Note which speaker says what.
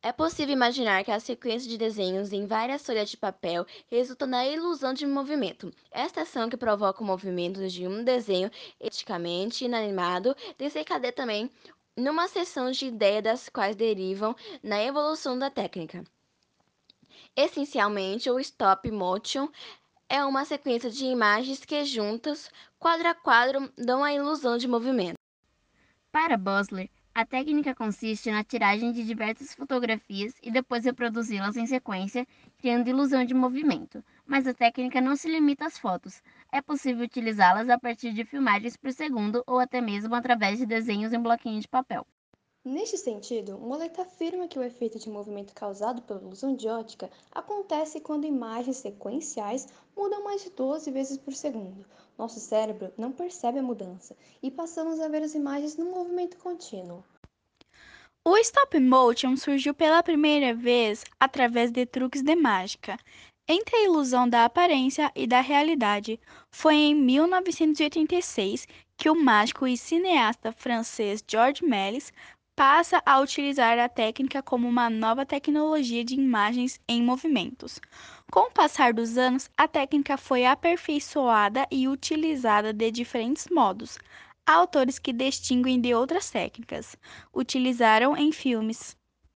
Speaker 1: É possível imaginar que a sequência de desenhos em várias folhas de papel resulta na ilusão de movimento. Esta ação que provoca o movimento de um desenho esteticamente inanimado desencadeia também numa seção de ideias das quais derivam na evolução da técnica. Essencialmente, o stop motion é uma sequência de imagens que juntas, quadro a quadro, dão a ilusão de movimento.
Speaker 2: Para Bosler, a técnica consiste na tiragem de diversas fotografias e depois reproduzi-las em sequência, criando ilusão de movimento. Mas a técnica não se limita às fotos. É possível utilizá-las a partir de filmagens por segundo ou até mesmo através de desenhos em bloquinho de papel.
Speaker 3: Neste sentido, Molet afirma que o efeito de movimento causado pela ilusão de ótica acontece quando imagens sequenciais mudam mais de 12 vezes por segundo. Nosso cérebro não percebe a mudança e passamos a ver as imagens num movimento contínuo.
Speaker 4: O stop motion surgiu pela primeira vez através de truques de mágica. Entre a ilusão da aparência e da realidade, foi em 1986 que o mágico e cineasta francês Georges Méliès passa a utilizar a técnica como uma nova tecnologia de imagens em movimentos. Com o passar dos anos, a técnica foi aperfeiçoada e utilizada de diferentes modos. Há autores que distinguem de outras técnicas. Utilizaram em filmes.